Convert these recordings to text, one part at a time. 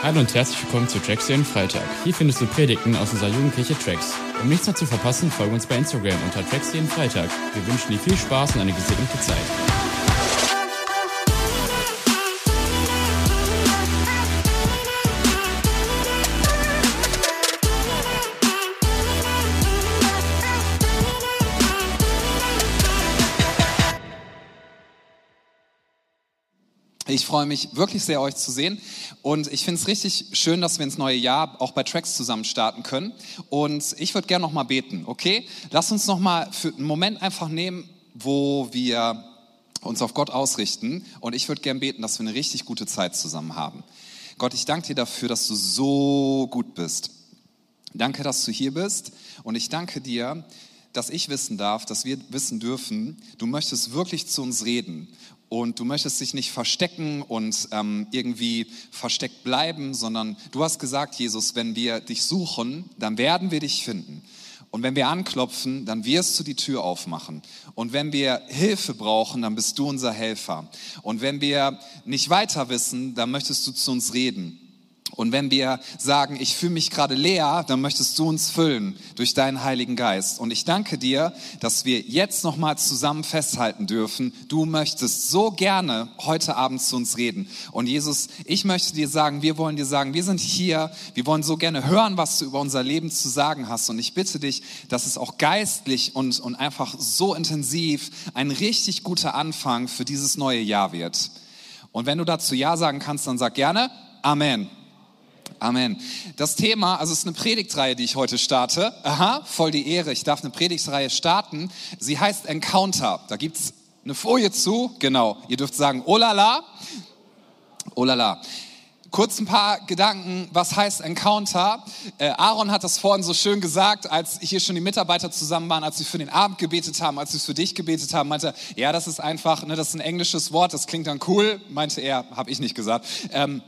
Hallo und herzlich willkommen zu Tracks jeden Freitag. Hier findest du Predigten aus unserer Jugendkirche Tracks. Um nichts mehr zu verpassen, folge uns bei Instagram unter Tracks jeden Freitag. Wir wünschen dir viel Spaß und eine gesegnete Zeit. Ich freue mich wirklich sehr, euch zu sehen. Und ich finde es richtig schön, dass wir ins neue Jahr auch bei Tracks zusammen starten können. Und ich würde gerne noch mal beten, okay? Lass uns noch mal für einen Moment einfach nehmen, wo wir uns auf Gott ausrichten. Und ich würde gerne beten, dass wir eine richtig gute Zeit zusammen haben. Gott, ich danke dir dafür, dass du so gut bist. Danke, dass du hier bist. Und ich danke dir, dass ich wissen darf, dass wir wissen dürfen, du möchtest wirklich zu uns reden und du möchtest dich nicht verstecken und ähm, irgendwie versteckt bleiben, sondern du hast gesagt, Jesus, wenn wir dich suchen, dann werden wir dich finden. Und wenn wir anklopfen, dann wirst du die Tür aufmachen. Und wenn wir Hilfe brauchen, dann bist du unser Helfer. Und wenn wir nicht weiter wissen, dann möchtest du zu uns reden. Und wenn wir sagen, ich fühle mich gerade leer, dann möchtest du uns füllen durch deinen Heiligen Geist. Und ich danke dir, dass wir jetzt nochmal zusammen festhalten dürfen. Du möchtest so gerne heute Abend zu uns reden. Und Jesus, ich möchte dir sagen, wir wollen dir sagen, wir sind hier, wir wollen so gerne hören, was du über unser Leben zu sagen hast. Und ich bitte dich, dass es auch geistlich und, und einfach so intensiv ein richtig guter Anfang für dieses neue Jahr wird. Und wenn du dazu Ja sagen kannst, dann sag gerne Amen. Amen. Das Thema, also es ist eine Predigtreihe, die ich heute starte. Aha, voll die Ehre. Ich darf eine Predigtreihe starten. Sie heißt Encounter. Da gibt's eine Folie zu. Genau. Ihr dürft sagen, oh la la. Oh la la. Kurz ein paar Gedanken, was heißt Encounter? Äh, Aaron hat das vorhin so schön gesagt, als hier schon die Mitarbeiter zusammen waren, als sie für den Abend gebetet haben, als sie für dich gebetet haben, meinte er, ja, das ist einfach, ne, das ist ein englisches Wort, das klingt dann cool, meinte er, habe ich nicht gesagt. Ähm,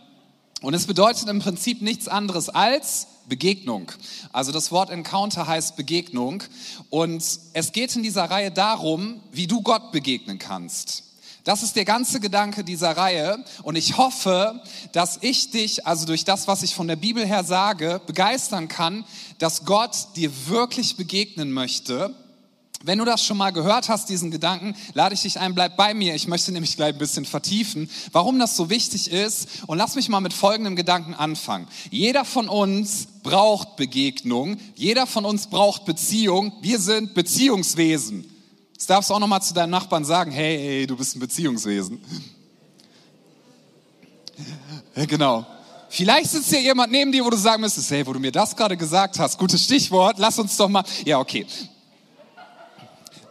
und es bedeutet im Prinzip nichts anderes als Begegnung. Also das Wort Encounter heißt Begegnung. Und es geht in dieser Reihe darum, wie du Gott begegnen kannst. Das ist der ganze Gedanke dieser Reihe. Und ich hoffe, dass ich dich, also durch das, was ich von der Bibel her sage, begeistern kann, dass Gott dir wirklich begegnen möchte wenn du das schon mal gehört hast, diesen Gedanken, lade ich dich ein, bleib bei mir. Ich möchte nämlich gleich ein bisschen vertiefen, warum das so wichtig ist. Und lass mich mal mit folgendem Gedanken anfangen. Jeder von uns braucht Begegnung. Jeder von uns braucht Beziehung. Wir sind Beziehungswesen. Das darfst du auch noch mal zu deinen Nachbarn sagen. Hey, hey du bist ein Beziehungswesen. Genau. Vielleicht sitzt hier jemand neben dir, wo du sagen müsstest, hey, wo du mir das gerade gesagt hast, gutes Stichwort, lass uns doch mal, ja, okay.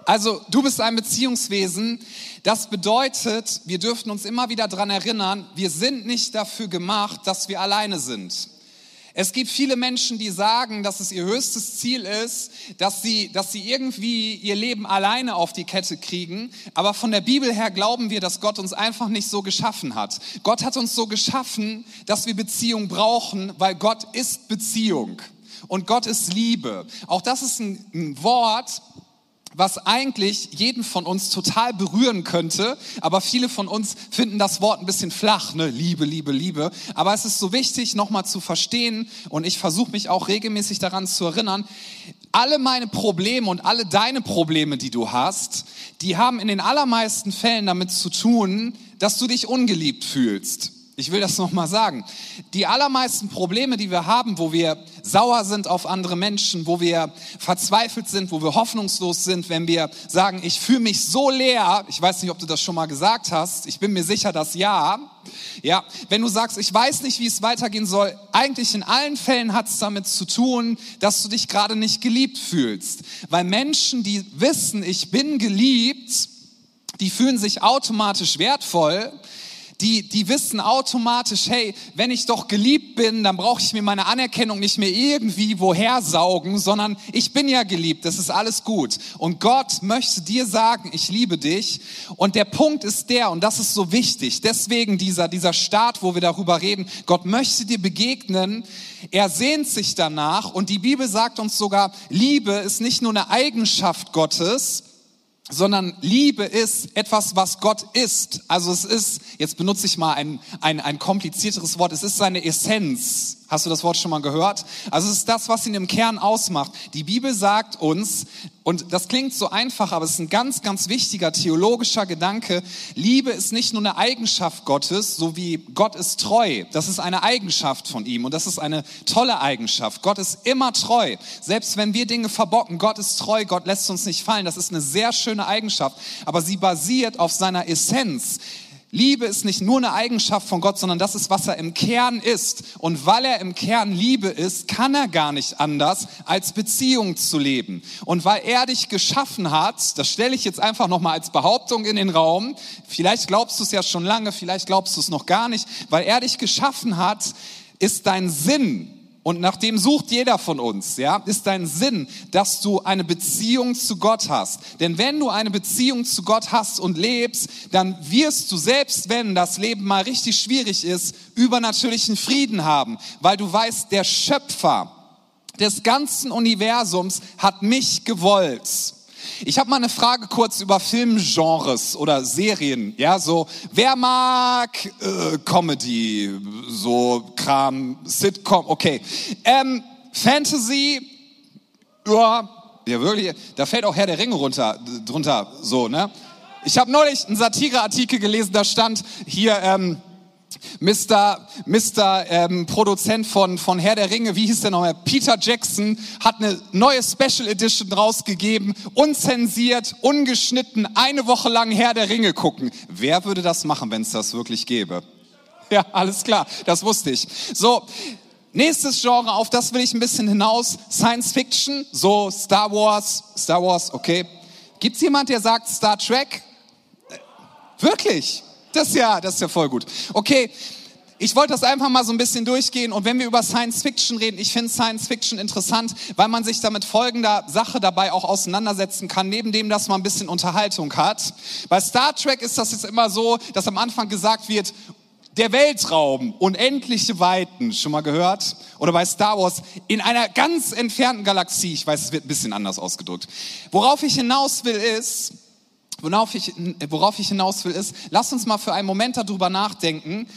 Also du bist ein Beziehungswesen. Das bedeutet, wir dürfen uns immer wieder dran erinnern, wir sind nicht dafür gemacht, dass wir alleine sind. Es gibt viele Menschen, die sagen, dass es ihr höchstes Ziel ist, dass sie, dass sie irgendwie ihr Leben alleine auf die Kette kriegen. Aber von der Bibel her glauben wir, dass Gott uns einfach nicht so geschaffen hat. Gott hat uns so geschaffen, dass wir Beziehung brauchen, weil Gott ist Beziehung. Und Gott ist Liebe. Auch das ist ein, ein Wort, was eigentlich jeden von uns total berühren könnte, aber viele von uns finden das Wort ein bisschen flach, ne? Liebe, Liebe, Liebe. Aber es ist so wichtig, nochmal zu verstehen und ich versuche mich auch regelmäßig daran zu erinnern, alle meine Probleme und alle deine Probleme, die du hast, die haben in den allermeisten Fällen damit zu tun, dass du dich ungeliebt fühlst. Ich will das nochmal sagen. Die allermeisten Probleme, die wir haben, wo wir sauer sind auf andere Menschen, wo wir verzweifelt sind, wo wir hoffnungslos sind, wenn wir sagen, ich fühle mich so leer, ich weiß nicht, ob du das schon mal gesagt hast, ich bin mir sicher, dass ja. Ja, wenn du sagst, ich weiß nicht, wie es weitergehen soll, eigentlich in allen Fällen hat es damit zu tun, dass du dich gerade nicht geliebt fühlst. Weil Menschen, die wissen, ich bin geliebt, die fühlen sich automatisch wertvoll, die, die wissen automatisch, hey, wenn ich doch geliebt bin, dann brauche ich mir meine Anerkennung nicht mehr irgendwie woher saugen, sondern ich bin ja geliebt, das ist alles gut. Und Gott möchte dir sagen, ich liebe dich. Und der Punkt ist der, und das ist so wichtig, deswegen dieser, dieser Start, wo wir darüber reden, Gott möchte dir begegnen, er sehnt sich danach und die Bibel sagt uns sogar, Liebe ist nicht nur eine Eigenschaft Gottes, sondern Liebe ist etwas, was Gott ist. Also es ist, jetzt benutze ich mal ein, ein, ein komplizierteres Wort, es ist seine Essenz. Hast du das Wort schon mal gehört? Also es ist das, was ihn im Kern ausmacht. Die Bibel sagt uns, und das klingt so einfach, aber es ist ein ganz, ganz wichtiger theologischer Gedanke, Liebe ist nicht nur eine Eigenschaft Gottes, so wie Gott ist treu. Das ist eine Eigenschaft von ihm und das ist eine tolle Eigenschaft. Gott ist immer treu. Selbst wenn wir Dinge verbocken, Gott ist treu, Gott lässt uns nicht fallen. Das ist eine sehr schöne Eigenschaft, aber sie basiert auf seiner Essenz. Liebe ist nicht nur eine Eigenschaft von Gott, sondern das ist, was er im Kern ist. Und weil er im Kern Liebe ist, kann er gar nicht anders, als Beziehung zu leben. Und weil er dich geschaffen hat, das stelle ich jetzt einfach nochmal als Behauptung in den Raum, vielleicht glaubst du es ja schon lange, vielleicht glaubst du es noch gar nicht, weil er dich geschaffen hat, ist dein Sinn, und nach dem sucht jeder von uns, ja, ist dein Sinn, dass du eine Beziehung zu Gott hast. Denn wenn du eine Beziehung zu Gott hast und lebst, dann wirst du selbst, wenn das Leben mal richtig schwierig ist, übernatürlichen Frieden haben, weil du weißt, der Schöpfer des ganzen Universums hat mich gewollt. Ich habe mal eine Frage kurz über Filmgenres oder Serien. Ja, so wer mag äh, Comedy, so Kram, Sitcom, okay. Ähm, Fantasy, ja, ja wirklich, da fällt auch Herr der Ringe runter, drunter, so ne. Ich habe neulich einen Satireartikel gelesen, da stand hier. Ähm, Mr. Mr. Ähm, Produzent von, von Herr der Ringe, wie hieß der nochmal? Peter Jackson hat eine neue Special Edition rausgegeben, unzensiert, ungeschnitten, eine Woche lang Herr der Ringe gucken. Wer würde das machen, wenn es das wirklich gäbe? Ja, alles klar, das wusste ich. So, nächstes Genre, auf das will ich ein bisschen hinaus, Science Fiction, so Star Wars, Star Wars, okay. Gibt's jemand, der sagt Star Trek? Wirklich? Das ja, das ist ja voll gut. Okay, ich wollte das einfach mal so ein bisschen durchgehen und wenn wir über Science Fiction reden, ich finde Science Fiction interessant, weil man sich damit folgender Sache dabei auch auseinandersetzen kann, neben dem, dass man ein bisschen Unterhaltung hat. Bei Star Trek ist das jetzt immer so, dass am Anfang gesagt wird, der Weltraum, unendliche Weiten, schon mal gehört? Oder bei Star Wars, in einer ganz entfernten Galaxie, ich weiß, es wird ein bisschen anders ausgedrückt. Worauf ich hinaus will ist, Worauf ich, worauf ich hinaus will, ist, lass uns mal für einen Moment darüber nachdenken,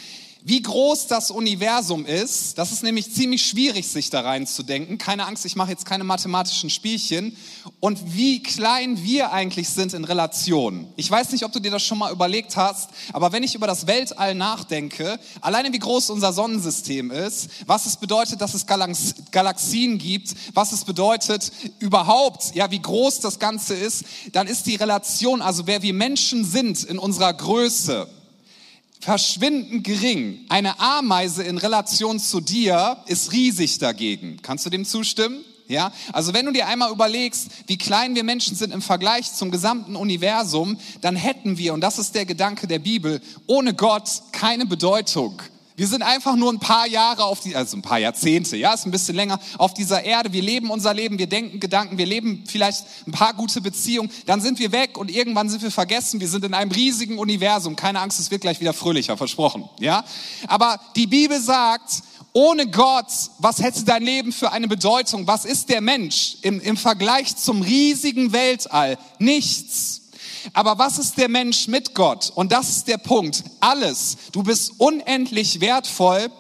wie groß das Universum ist. Das ist nämlich ziemlich schwierig, sich da reinzudenken. Keine Angst, ich mache jetzt keine mathematischen Spielchen. Und wie klein wir eigentlich sind in Relation. Ich weiß nicht, ob du dir das schon mal überlegt hast, aber wenn ich über das Weltall nachdenke, alleine wie groß unser Sonnensystem ist, was es bedeutet, dass es Galax Galaxien gibt, was es bedeutet überhaupt, ja, wie groß das Ganze ist, dann ist die Relation, also wer wir Menschen sind in unserer Größe, verschwindend gering. Eine Ameise in Relation zu dir ist riesig dagegen. Kannst du dem zustimmen? Ja, also wenn du dir einmal überlegst, wie klein wir Menschen sind im Vergleich zum gesamten Universum, dann hätten wir, und das ist der Gedanke der Bibel, ohne Gott keine Bedeutung. Wir sind einfach nur ein paar Jahre auf die, also ein paar Jahrzehnte, ja, ist ein bisschen länger auf dieser Erde. Wir leben unser Leben, wir denken Gedanken, wir leben vielleicht ein paar gute Beziehungen. Dann sind wir weg und irgendwann sind wir vergessen. Wir sind in einem riesigen Universum. Keine Angst, es wird gleich wieder fröhlicher, versprochen, ja. Aber die Bibel sagt, ohne Gott, was hätte dein Leben für eine Bedeutung? Was ist der Mensch im, im Vergleich zum riesigen Weltall? Nichts. Aber was ist der Mensch mit Gott? Und das ist der Punkt. Alles. Du bist unendlich wertvoll,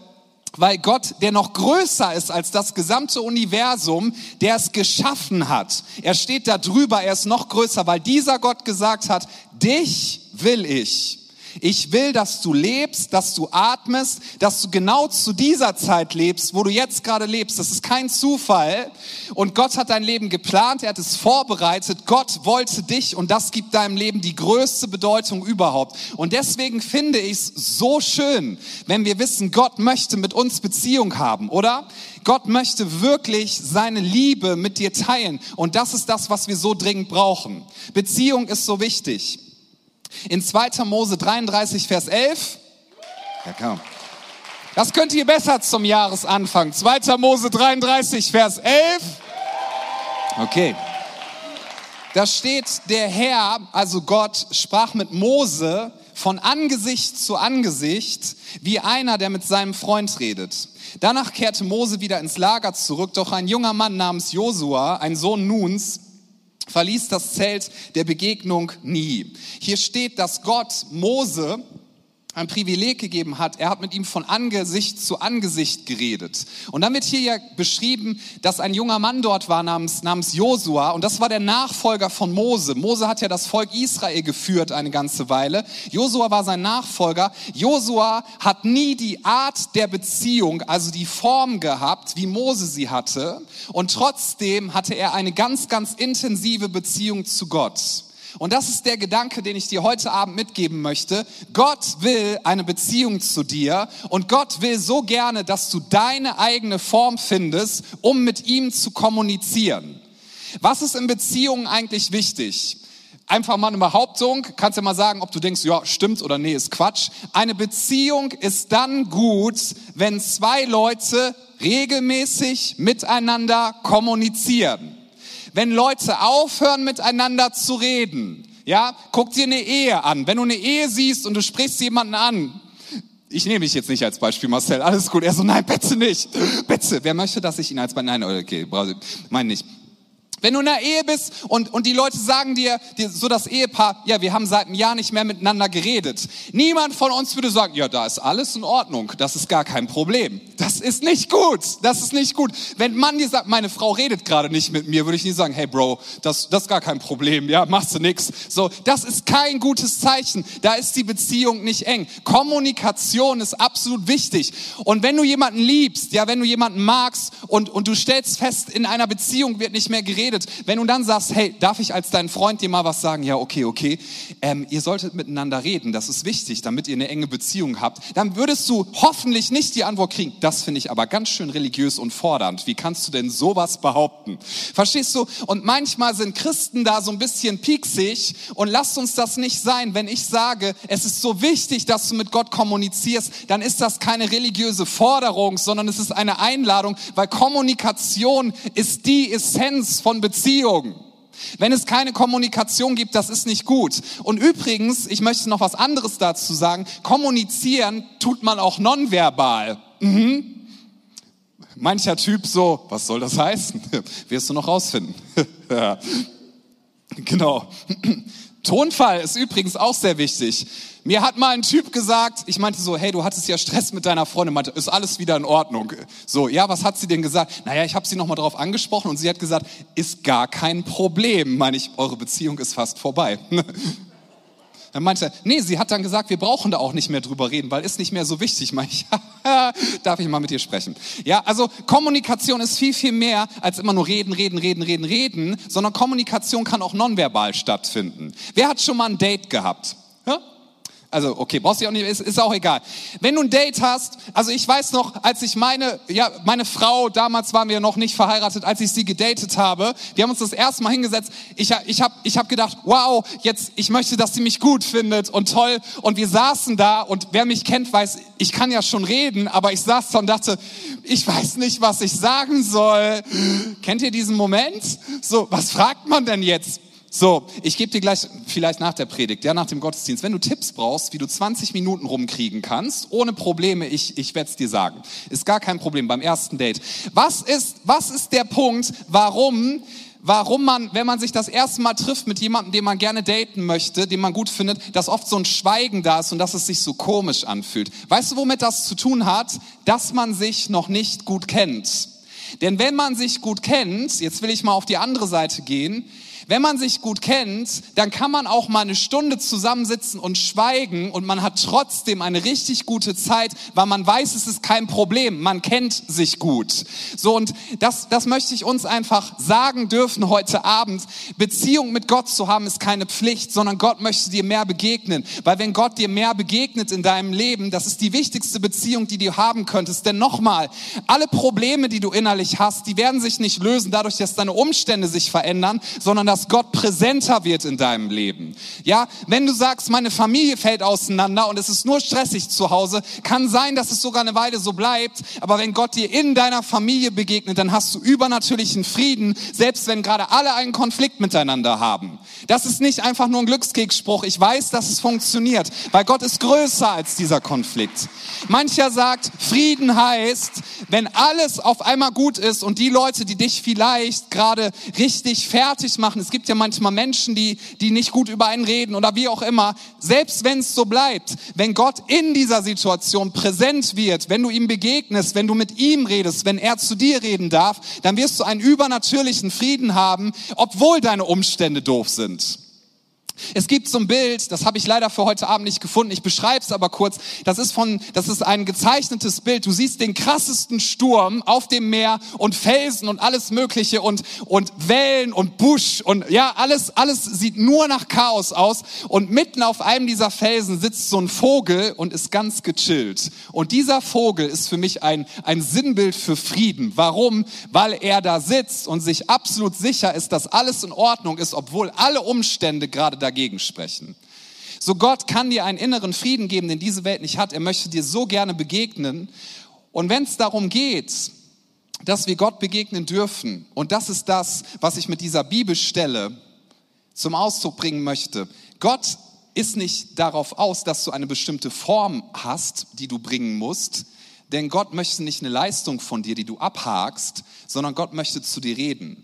weil Gott, der noch größer ist als das gesamte Universum, der es geschaffen hat. Er steht da drüber, er ist noch größer, weil dieser Gott gesagt hat, dich will ich. Ich will, dass du lebst, dass du atmest, dass du genau zu dieser Zeit lebst, wo du jetzt gerade lebst. Das ist kein Zufall. Und Gott hat dein Leben geplant, er hat es vorbereitet. Gott wollte dich und das gibt deinem Leben die größte Bedeutung überhaupt. Und deswegen finde ich es so schön, wenn wir wissen, Gott möchte mit uns Beziehung haben, oder? Gott möchte wirklich seine Liebe mit dir teilen. Und das ist das, was wir so dringend brauchen. Beziehung ist so wichtig. In 2. Mose 33, Vers 11. Ja, komm. Das könnt ihr besser zum Jahresanfang. 2. Mose 33, Vers 11. Okay. Da steht, der Herr, also Gott, sprach mit Mose von Angesicht zu Angesicht, wie einer, der mit seinem Freund redet. Danach kehrte Mose wieder ins Lager zurück, doch ein junger Mann namens Josua, ein Sohn Nuns, verließ das Zelt der Begegnung nie. Hier steht, dass Gott Mose ein Privileg gegeben hat. Er hat mit ihm von Angesicht zu Angesicht geredet. Und dann wird hier ja beschrieben, dass ein junger Mann dort war namens, namens Josua und das war der Nachfolger von Mose. Mose hat ja das Volk Israel geführt eine ganze Weile. Josua war sein Nachfolger. Josua hat nie die Art der Beziehung, also die Form gehabt, wie Mose sie hatte. Und trotzdem hatte er eine ganz, ganz intensive Beziehung zu Gott. Und das ist der Gedanke, den ich dir heute Abend mitgeben möchte. Gott will eine Beziehung zu dir und Gott will so gerne, dass du deine eigene Form findest, um mit ihm zu kommunizieren. Was ist in Beziehungen eigentlich wichtig? Einfach mal eine Behauptung, kannst ja mal sagen, ob du denkst, ja, stimmt oder nee, ist Quatsch. Eine Beziehung ist dann gut, wenn zwei Leute regelmäßig miteinander kommunizieren wenn Leute aufhören, miteinander zu reden. Ja, guck dir eine Ehe an. Wenn du eine Ehe siehst und du sprichst jemanden an, ich nehme mich jetzt nicht als Beispiel, Marcel, alles gut. Er so, nein, bitte nicht. Bitte, wer möchte, dass ich ihn als Beispiel, nein, okay, meine nicht. Wenn du in einer Ehe bist und, und die Leute sagen dir, dir, so das Ehepaar, ja, wir haben seit einem Jahr nicht mehr miteinander geredet. Niemand von uns würde sagen, ja, da ist alles in Ordnung, das ist gar kein Problem. Das ist nicht gut, das ist nicht gut. Wenn Mann dir sagt, meine Frau redet gerade nicht mit mir, würde ich nie sagen, hey Bro, das, das ist gar kein Problem, ja, machst du nix. So, das ist kein gutes Zeichen, da ist die Beziehung nicht eng. Kommunikation ist absolut wichtig. Und wenn du jemanden liebst, ja, wenn du jemanden magst und, und du stellst fest, in einer Beziehung wird nicht mehr geredet, geredet. Wenn du dann sagst, hey, darf ich als dein Freund dir mal was sagen? Ja, okay, okay. Ähm, ihr solltet miteinander reden, das ist wichtig, damit ihr eine enge Beziehung habt. Dann würdest du hoffentlich nicht die Antwort kriegen, das finde ich aber ganz schön religiös und fordernd. Wie kannst du denn sowas behaupten? Verstehst du? Und manchmal sind Christen da so ein bisschen pieksig und lasst uns das nicht sein. Wenn ich sage, es ist so wichtig, dass du mit Gott kommunizierst, dann ist das keine religiöse Forderung, sondern es ist eine Einladung, weil Kommunikation ist die Essenz von Beziehung. Wenn es keine Kommunikation gibt, das ist nicht gut. Und übrigens, ich möchte noch was anderes dazu sagen, kommunizieren tut man auch nonverbal. Mhm. Mancher Typ so, was soll das heißen? Wirst du noch rausfinden. genau. Tonfall ist übrigens auch sehr wichtig. Mir hat mal ein Typ gesagt, ich meinte so, hey, du hattest ja Stress mit deiner Freundin, meinte, ist alles wieder in Ordnung. So, ja, was hat sie denn gesagt? Naja, ich habe sie nochmal drauf angesprochen und sie hat gesagt, ist gar kein Problem. Meine ich, eure Beziehung ist fast vorbei. Dann meinte er, nee, sie hat dann gesagt, wir brauchen da auch nicht mehr drüber reden, weil ist nicht mehr so wichtig. Meine ich, darf ich mal mit dir sprechen? Ja, also Kommunikation ist viel, viel mehr als immer nur reden, reden, reden, reden, reden, sondern Kommunikation kann auch nonverbal stattfinden. Wer hat schon mal ein Date gehabt? Ja? Also, okay, brauchst du auch nicht, ist, ist auch egal. Wenn du ein Date hast, also ich weiß noch, als ich meine, ja, meine Frau, damals waren wir noch nicht verheiratet, als ich sie gedatet habe, wir haben uns das erste Mal hingesetzt, ich, ich habe ich hab gedacht, wow, jetzt, ich möchte, dass sie mich gut findet und toll. Und wir saßen da und wer mich kennt, weiß, ich kann ja schon reden, aber ich saß da und dachte, ich weiß nicht, was ich sagen soll. Kennt ihr diesen Moment? So, was fragt man denn jetzt? So, ich gebe dir gleich, vielleicht nach der Predigt, ja, nach dem Gottesdienst, wenn du Tipps brauchst, wie du 20 Minuten rumkriegen kannst, ohne Probleme, ich, ich werde es dir sagen. Ist gar kein Problem beim ersten Date. Was ist, was ist der Punkt, warum, warum man, wenn man sich das erste Mal trifft mit jemandem, den man gerne daten möchte, den man gut findet, dass oft so ein Schweigen da ist und dass es sich so komisch anfühlt? Weißt du, womit das zu tun hat? Dass man sich noch nicht gut kennt. Denn wenn man sich gut kennt, jetzt will ich mal auf die andere Seite gehen, wenn man sich gut kennt, dann kann man auch mal eine Stunde zusammensitzen und schweigen und man hat trotzdem eine richtig gute Zeit, weil man weiß, es ist kein Problem. Man kennt sich gut. So und das, das möchte ich uns einfach sagen dürfen heute Abend. Beziehung mit Gott zu haben ist keine Pflicht, sondern Gott möchte dir mehr begegnen. Weil wenn Gott dir mehr begegnet in deinem Leben, das ist die wichtigste Beziehung, die du haben könntest. Denn nochmal, alle Probleme, die du innerlich hast, die werden sich nicht lösen dadurch, dass deine Umstände sich verändern, sondern dass Gott präsenter wird in deinem Leben. Ja, wenn du sagst, meine Familie fällt auseinander und es ist nur stressig zu Hause, kann sein, dass es sogar eine Weile so bleibt. Aber wenn Gott dir in deiner Familie begegnet, dann hast du übernatürlichen Frieden, selbst wenn gerade alle einen Konflikt miteinander haben. Das ist nicht einfach nur ein Glückskeksspruch. Ich weiß, dass es funktioniert, weil Gott ist größer als dieser Konflikt. Mancher sagt, Frieden heißt, wenn alles auf einmal gut ist und die Leute, die dich vielleicht gerade richtig fertig machen, Es gibt ja manchmal Menschen, die, die nicht gut über einen reden oder wie auch immer. Selbst wenn es so bleibt, wenn Gott in dieser Situation präsent wird, wenn du ihm begegnest, wenn du mit ihm redest, wenn er zu dir reden darf, dann wirst du einen übernatürlichen Frieden haben, obwohl deine Umstände doof sind. Es gibt so ein Bild, das habe ich leider für heute Abend nicht gefunden. Ich beschreibe es aber kurz. Das ist von, das ist ein gezeichnetes Bild. Du siehst den krassesten Sturm auf dem Meer und Felsen und alles Mögliche und und Wellen und Busch und ja alles alles sieht nur nach Chaos aus. Und mitten auf einem dieser Felsen sitzt so ein Vogel und ist ganz gechillt. Und dieser Vogel ist für mich ein ein Sinnbild für Frieden. Warum? Weil er da sitzt und sich absolut sicher ist, dass alles in Ordnung ist, obwohl alle Umstände gerade dagegen sprechen. So Gott kann dir einen inneren Frieden geben, den diese Welt nicht hat. Er möchte dir so gerne begegnen. Und wenn es darum geht, dass wir Gott begegnen dürfen, und das ist das, was ich mit dieser Bibelstelle zum Ausdruck bringen möchte. Gott ist nicht darauf aus, dass du eine bestimmte Form hast, die du bringen musst, denn Gott möchte nicht eine Leistung von dir, die du abhakst, sondern Gott möchte zu dir reden.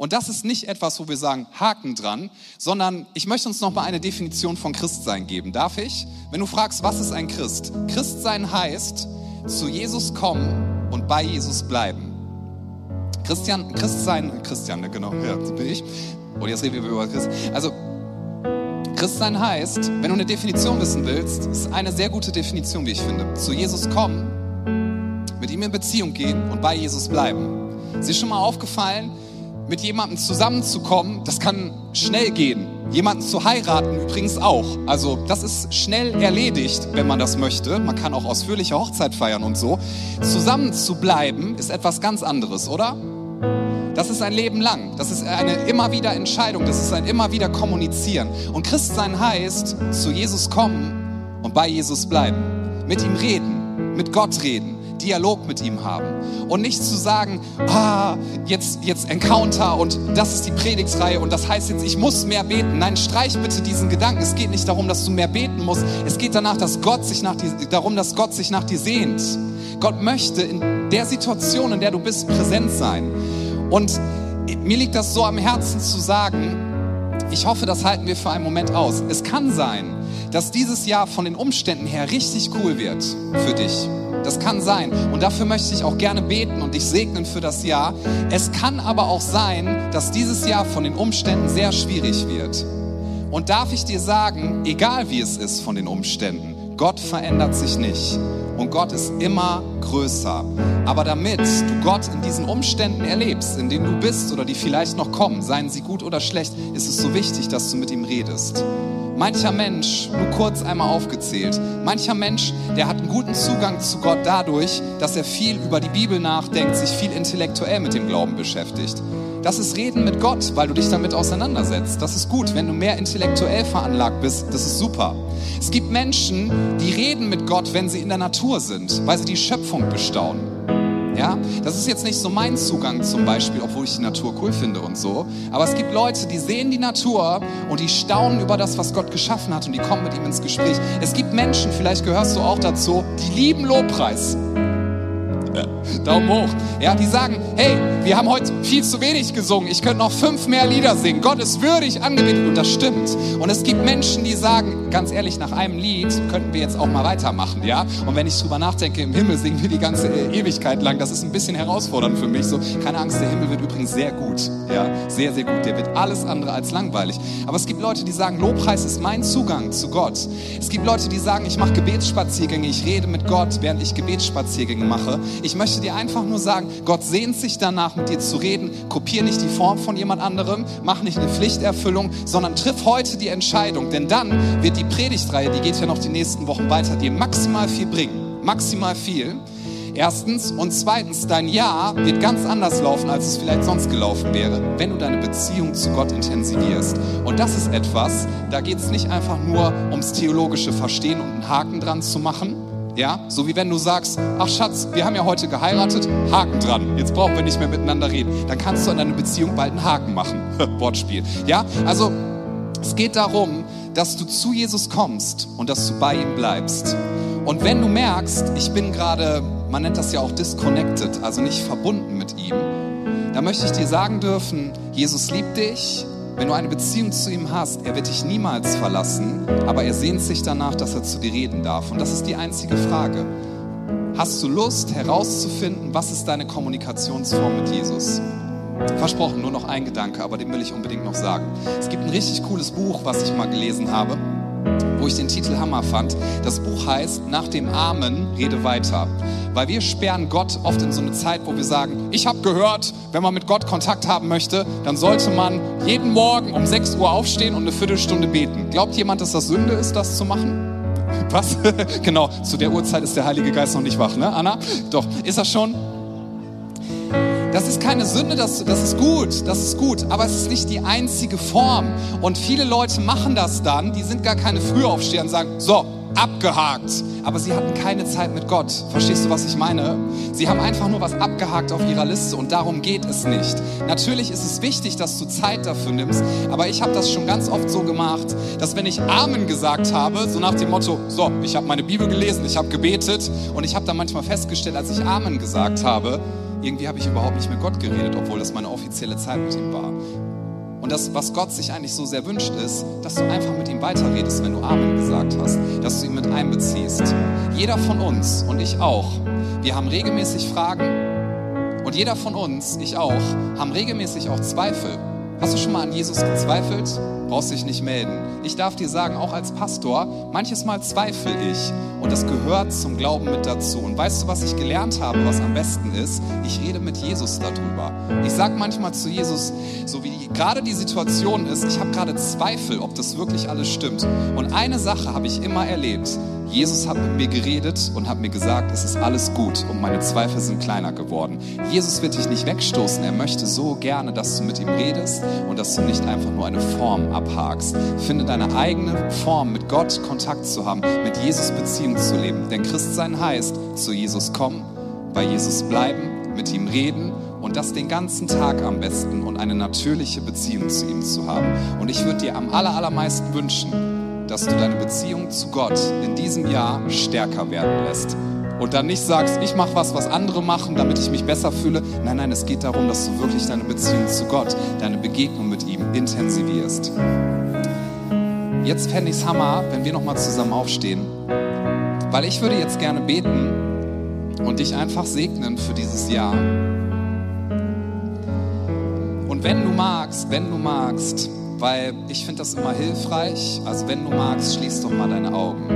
Und das ist nicht etwas, wo wir sagen, Haken dran, sondern ich möchte uns noch mal eine Definition von Christsein geben. Darf ich? Wenn du fragst, was ist ein Christ? Christsein heißt, zu Jesus kommen und bei Jesus bleiben. Christian, Christsein, Christian, genau, ja, das bin ich. Und jetzt reden wir über Christ. Also, Christsein heißt, wenn du eine Definition wissen willst, ist eine sehr gute Definition, wie ich finde. Zu Jesus kommen, mit ihm in Beziehung gehen und bei Jesus bleiben. Ist dir schon mal aufgefallen, mit jemandem zusammenzukommen, das kann schnell gehen. Jemanden zu heiraten übrigens auch. Also das ist schnell erledigt, wenn man das möchte. Man kann auch ausführliche Hochzeit feiern und so. Zusammen zu bleiben ist etwas ganz anderes, oder? Das ist ein Leben lang. Das ist eine immer wieder Entscheidung. Das ist ein immer wieder Kommunizieren. Und Christsein heißt, zu Jesus kommen und bei Jesus bleiben. Mit ihm reden, mit Gott reden Dialog mit ihm haben. Und nicht zu sagen, ah, jetzt, jetzt Encounter und das ist die Predigtsreihe und das heißt jetzt, ich muss mehr beten. Nein, streich bitte diesen Gedanken. Es geht nicht darum, dass du mehr beten musst. Es geht danach, dass Gott sich nach dir, darum, dass Gott sich nach dir sehnt. Gott möchte in der Situation, in der du bist, präsent sein. Und mir liegt das so am Herzen zu sagen, ich hoffe, das halten wir für einen Moment aus. Es kann sein, dass dieses Jahr von den Umständen her richtig cool wird für dich. Das kann sein. Und dafür möchte ich auch gerne beten und dich segnen für das Jahr. Es kann aber auch sein, dass dieses Jahr von den Umständen sehr schwierig wird. Und darf ich dir sagen, egal wie es ist von den Umständen, Gott verändert sich nicht. Und Gott ist immer größer. Aber damit du Gott in diesen Umständen erlebst, in denen du bist oder die vielleicht noch kommen, seien sie gut oder schlecht, ist es so wichtig, dass du mit ihm redest. Mancher Mensch, nur kurz einmal aufgezählt, mancher Mensch, der hat einen guten Zugang zu Gott dadurch, dass er viel über die Bibel nachdenkt, sich viel intellektuell mit dem Glauben beschäftigt. Das ist Reden mit Gott, weil du dich damit auseinandersetzt. Das ist gut. Wenn du mehr intellektuell veranlagt bist, das ist super. Es gibt Menschen, die reden mit Gott, wenn sie in der Natur sind, weil sie die Schöpfung bestaunen. Ja, das ist jetzt nicht so mein Zugang zum Beispiel, obwohl ich die Natur cool finde und so. Aber es gibt Leute, die sehen die Natur und die staunen über das, was Gott geschaffen hat und die kommen mit ihm ins Gespräch. Es gibt Menschen, vielleicht gehörst du auch dazu, die lieben Lobpreis. Daumen hoch. Ja, die sagen, hey, wir haben heute viel zu wenig gesungen. Ich könnte noch fünf mehr Lieder singen. Gott ist würdig angebetet. Und das stimmt. Und es gibt Menschen, die sagen, ganz ehrlich, nach einem Lied könnten wir jetzt auch mal weitermachen, ja? Und wenn ich drüber nachdenke, im Himmel singen wir die ganze Ewigkeit lang. Das ist ein bisschen herausfordernd für mich. So, keine Angst, der Himmel wird übrigens sehr gut. Ja, sehr, sehr gut. Der wird alles andere als langweilig. Aber es gibt Leute, die sagen, Lobpreis ist mein Zugang zu Gott. Es gibt Leute, die sagen, ich mache Gebetsspaziergänge, ich rede mit Gott, während ich Gebetsspaziergänge mache. Ich möchte dir einfach nur sagen, Gott sehnt sich danach, mit dir zu reden. Kopier nicht die Form von jemand anderem, mach nicht eine Pflichterfüllung, sondern triff heute die Entscheidung. Denn dann wird die Predigtreihe, die geht ja noch die nächsten Wochen weiter, dir maximal viel bringen. Maximal viel. Erstens. Und zweitens, dein Jahr wird ganz anders laufen, als es vielleicht sonst gelaufen wäre, wenn du deine Beziehung zu Gott intensivierst. Und das ist etwas, da geht es nicht einfach nur ums theologische Verstehen und einen Haken dran zu machen, ja, so wie wenn du sagst, ach Schatz, wir haben ja heute geheiratet, Haken dran. Jetzt brauchen wir nicht mehr miteinander reden. Dann kannst du an deiner Beziehung bald einen Haken machen. Wortspiel. Ja, also es geht darum, dass du zu Jesus kommst und dass du bei ihm bleibst. Und wenn du merkst, ich bin gerade, man nennt das ja auch disconnected, also nicht verbunden mit ihm, dann möchte ich dir sagen dürfen, Jesus liebt dich. Wenn du eine Beziehung zu ihm hast, er wird dich niemals verlassen, aber er sehnt sich danach, dass er zu dir reden darf. Und das ist die einzige Frage. Hast du Lust herauszufinden, was ist deine Kommunikationsform mit Jesus? Versprochen, nur noch ein Gedanke, aber den will ich unbedingt noch sagen. Es gibt ein richtig cooles Buch, was ich mal gelesen habe, wo ich den Titel Hammer fand. Das Buch heißt Nach dem Amen rede weiter. Weil wir sperren Gott oft in so eine Zeit, wo wir sagen, ich habe gehört, wenn man mit Gott Kontakt haben möchte, dann sollte man jeden Morgen um 6 Uhr aufstehen und eine Viertelstunde beten. Glaubt jemand, dass das Sünde ist, das zu machen? Was? genau, zu der Uhrzeit ist der Heilige Geist noch nicht wach, ne, Anna? Doch, ist er schon? Das ist keine Sünde, das, das ist gut, das ist gut, aber es ist nicht die einzige Form. Und viele Leute machen das dann, die sind gar keine Frühaufsteher und sagen, so, abgehakt. Aber sie hatten keine Zeit mit Gott. Verstehst du, was ich meine? Sie haben einfach nur was abgehakt auf ihrer Liste und darum geht es nicht. Natürlich ist es wichtig, dass du Zeit dafür nimmst, aber ich habe das schon ganz oft so gemacht, dass wenn ich Amen gesagt habe, so nach dem Motto, so, ich habe meine Bibel gelesen, ich habe gebetet und ich habe dann manchmal festgestellt, als ich Amen gesagt habe, irgendwie habe ich überhaupt nicht mit Gott geredet, obwohl das meine offizielle Zeit mit ihm war. Und das, was Gott sich eigentlich so sehr wünscht, ist, dass du einfach mit ihm weiterredest, wenn du Amen gesagt hast, dass du ihn mit einbeziehst. Jeder von uns und ich auch, wir haben regelmäßig Fragen und jeder von uns, ich auch, haben regelmäßig auch Zweifel. Hast du schon mal an Jesus gezweifelt? Brauchst dich nicht melden. Ich darf dir sagen, auch als Pastor, manches Mal zweifle ich und das gehört zum Glauben mit dazu. Und weißt du, was ich gelernt habe, was am besten ist? Ich rede mit Jesus darüber. Ich sage manchmal zu Jesus, so wie gerade die Situation ist, ich habe gerade Zweifel, ob das wirklich alles stimmt. Und eine Sache habe ich immer erlebt. Jesus hat mit mir geredet und hat mir gesagt, es ist alles gut und meine Zweifel sind kleiner geworden. Jesus wird dich nicht wegstoßen. Er möchte so gerne, dass du mit ihm redest und dass du nicht einfach nur eine Form abhakst. Finde deine eigene Form, mit Gott Kontakt zu haben, mit Jesus Beziehung zu leben. Denn Christsein heißt, zu Jesus kommen, bei Jesus bleiben, mit ihm reden und das den ganzen Tag am besten und eine natürliche Beziehung zu ihm zu haben. Und ich würde dir am allermeisten wünschen, dass du deine Beziehung zu Gott in diesem Jahr stärker werden lässt. Und dann nicht sagst, ich mache was, was andere machen, damit ich mich besser fühle. Nein, nein, es geht darum, dass du wirklich deine Beziehung zu Gott, deine Begegnung mit ihm intensivierst. Jetzt fände ich es Hammer, wenn wir nochmal zusammen aufstehen. Weil ich würde jetzt gerne beten und dich einfach segnen für dieses Jahr. Und wenn du magst, wenn du magst, weil ich finde das immer hilfreich. Also wenn du magst, schließ doch mal deine Augen.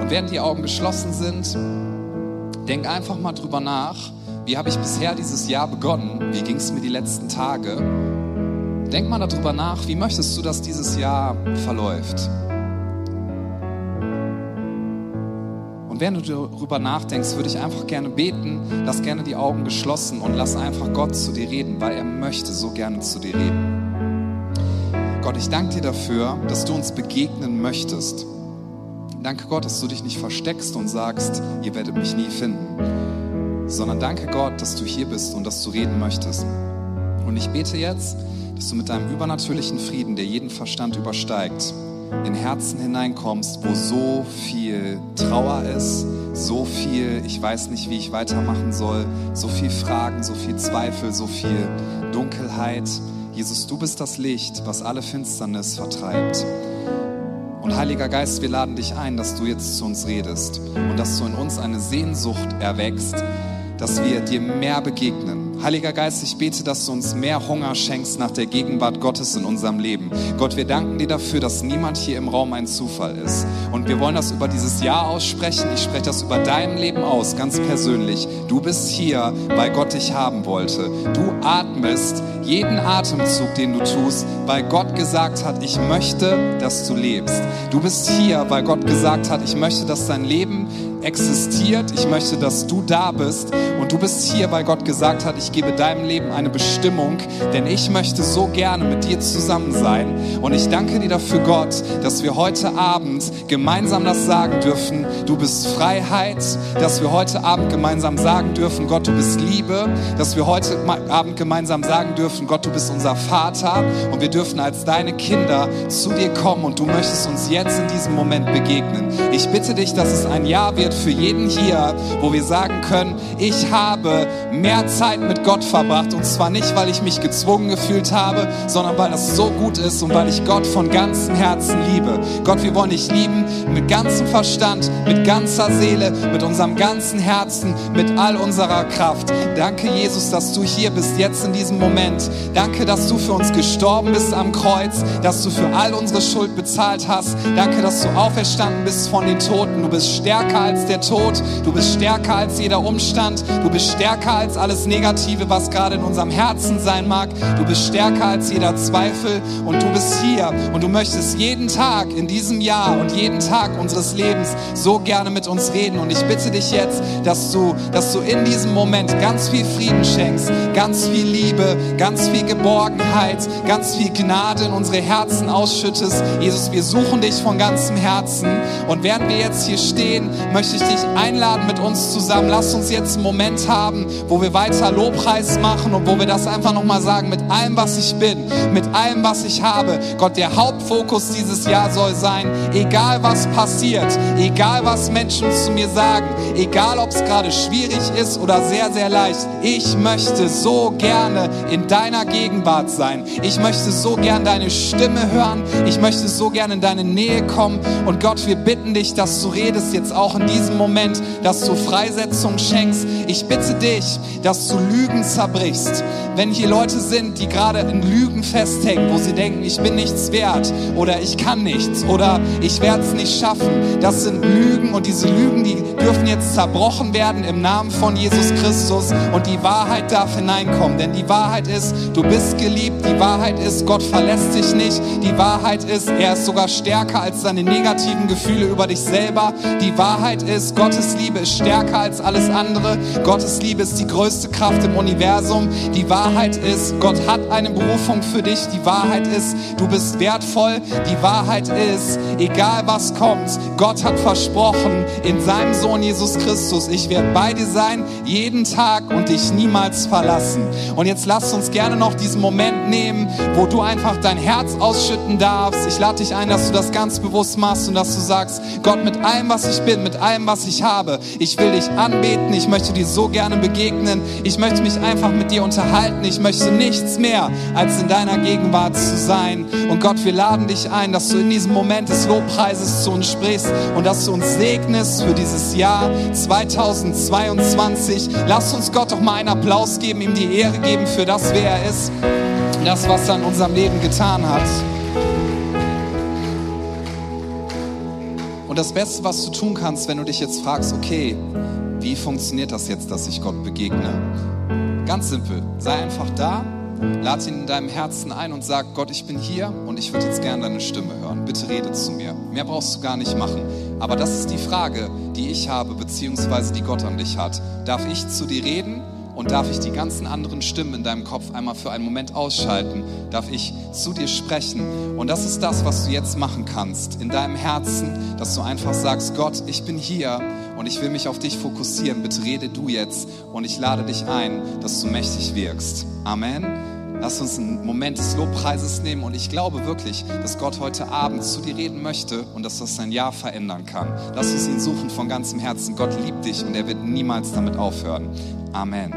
Und während die Augen geschlossen sind, denk einfach mal drüber nach, wie habe ich bisher dieses Jahr begonnen? Wie ging es mir die letzten Tage? Denk mal darüber nach, wie möchtest du, dass dieses Jahr verläuft? Während du darüber nachdenkst, würde ich einfach gerne beten, lass gerne die Augen geschlossen und lass einfach Gott zu dir reden, weil er möchte so gerne zu dir reden. Gott, ich danke dir dafür, dass du uns begegnen möchtest. Danke Gott, dass du dich nicht versteckst und sagst, ihr werdet mich nie finden, sondern danke Gott, dass du hier bist und dass du reden möchtest. Und ich bete jetzt, dass du mit deinem übernatürlichen Frieden, der jeden Verstand übersteigt, in Herzen hineinkommst, wo so viel Trauer ist, so viel, ich weiß nicht, wie ich weitermachen soll, so viel Fragen, so viel Zweifel, so viel Dunkelheit. Jesus, du bist das Licht, was alle Finsternis vertreibt. Und Heiliger Geist, wir laden dich ein, dass du jetzt zu uns redest und dass du in uns eine Sehnsucht erwächst, dass wir dir mehr begegnen Heiliger Geist, ich bete, dass du uns mehr Hunger schenkst nach der Gegenwart Gottes in unserem Leben. Gott, wir danken dir dafür, dass niemand hier im Raum ein Zufall ist. Und wir wollen das über dieses Jahr aussprechen. Ich spreche das über dein Leben aus, ganz persönlich. Du bist hier, weil Gott dich haben wollte. Du atmest jeden Atemzug, den du tust, weil Gott gesagt hat, ich möchte, dass du lebst. Du bist hier, weil Gott gesagt hat, ich möchte, dass dein Leben existiert. Ich möchte, dass du da bist. Und du bist hier, weil Gott gesagt hat, ich gebe deinem Leben eine Bestimmung, denn ich möchte so gerne mit dir zusammen sein. Und ich danke dir dafür, Gott, dass wir heute Abend gemeinsam das sagen dürfen. Du bist Freiheit, dass wir heute Abend gemeinsam sagen dürfen, Gott, du bist Liebe, dass wir heute Abend gemeinsam sagen dürfen, Gott, du bist unser Vater und wir dürfen als deine Kinder zu dir kommen und du möchtest uns jetzt in diesem Moment begegnen. Ich bitte dich, dass es ein Jahr wird für jeden hier, wo wir sagen können, ich habe mehr Zeit mit Gott verbracht und zwar nicht, weil ich mich gezwungen gefühlt habe, sondern weil das so gut ist und weil ich Gott von ganzem Herzen liebe. Gott, wir wollen dich lieben mit ganzem Verstand, mit ganzer Seele, mit unserem ganzen Herzen, mit all unserer Kraft. Danke, Jesus, dass du hier bist, jetzt in diesem Moment. Danke, dass du für uns gestorben bist am Kreuz, dass du für all unsere Schuld bezahlt hast. Danke, dass du auferstanden bist von den Toten. Du bist stärker als der Tod. Du bist stärker als jeder Umstand. Du bist stärker als alles Negative, was gerade in unserem Herzen sein mag. Du bist stärker als jeder Zweifel und du bist hier und du möchtest jeden Tag in diesem Jahr und jeden Tag unseres Lebens so gerne mit uns reden. Und ich bitte dich jetzt, dass du, dass du in diesem Moment ganz viel Frieden schenkst, ganz viel Liebe, ganz viel Geborgenheit, ganz viel Gnade in unsere Herzen ausschüttest. Jesus, wir suchen dich von ganzem Herzen. Und während wir jetzt hier stehen, möchte ich dich einladen mit uns zusammen. Lass uns jetzt einen Moment haben, wo wir weiter Lobpreis machen und wo wir das einfach nochmal sagen, mit allem, was ich bin, mit allem, was ich habe. Gott, der Hauptfokus dieses Jahr soll sein, egal was passiert, egal was Menschen zu mir sagen, egal ob es gerade schwierig ist oder sehr, sehr leicht. Ich möchte so gerne in deiner Gegenwart sein. Ich möchte so gern deine Stimme hören. Ich möchte so gerne in deine Nähe kommen. Und Gott, wir bitten dich, dass du redest jetzt auch in diesem Moment, dass du Freisetzung schenkst. Ich bitte dich, dass du Lügen zerbrichst. Wenn hier Leute sind, die gerade in Lügen festhängen, wo sie denken, ich bin nichts wert oder ich kann nichts oder ich werde es nicht schaffen, das sind Lügen und diese Lügen, die dürfen jetzt zerbrochen werden im Namen von Jesus Christus und die Wahrheit darf hineinkommen. Denn die Wahrheit ist, du bist geliebt, die Wahrheit ist, Gott verlässt dich nicht, die Wahrheit ist, er ist sogar stärker als deine negativen Gefühle über dich selber. Die Wahrheit ist, Gottes Liebe ist stärker als alles andere. Gottes Liebe ist die größte Kraft im Universum. Die Wahrheit ist, Gott hat eine Berufung für dich. Die Wahrheit ist, du bist wertvoll. Die Wahrheit ist, egal was kommt, Gott hat versprochen in seinem Sohn Jesus Christus, ich werde bei dir sein, jeden Tag und dich niemals verlassen. Und jetzt lass uns gerne noch diesen Moment nehmen, wo du einfach dein Herz ausschütten darfst. Ich lade dich ein, dass du das ganz bewusst machst und dass du sagst, Gott, mit allem, was ich bin, mit allem, was ich habe, ich will dich anbeten, ich möchte dir so gerne begegnen, ich möchte mich einfach mit dir unterhalten, ich möchte nichts mehr, als in deiner Gegenwart zu sein. Und Gott, wir laden dich ein, dass du in diesem Moment des Lobpreises zu uns sprichst und dass du uns segnest für dieses Jahr 2022. Lass uns Gott doch mal einen Applaus geben, ihm die Ehre geben für das, wer er ist, das, was er in unserem Leben getan hat. Und das Beste, was du tun kannst, wenn du dich jetzt fragst, okay, wie funktioniert das jetzt, dass ich Gott begegne? Ganz simpel, sei einfach da, lad ihn in deinem Herzen ein und sag, Gott, ich bin hier und ich würde jetzt gerne deine Stimme hören. Bitte rede zu mir. Mehr brauchst du gar nicht machen. Aber das ist die Frage, die ich habe, beziehungsweise die Gott an dich hat. Darf ich zu dir reden? Und darf ich die ganzen anderen Stimmen in deinem Kopf einmal für einen Moment ausschalten? Darf ich zu dir sprechen? Und das ist das, was du jetzt machen kannst in deinem Herzen, dass du einfach sagst, Gott, ich bin hier und ich will mich auf dich fokussieren. Bitte rede du jetzt und ich lade dich ein, dass du mächtig wirkst. Amen. Lass uns einen Moment des Lobpreises nehmen und ich glaube wirklich, dass Gott heute Abend zu dir reden möchte und dass das sein Jahr verändern kann. Lass uns ihn suchen von ganzem Herzen. Gott liebt dich und er wird niemals damit aufhören. Amen.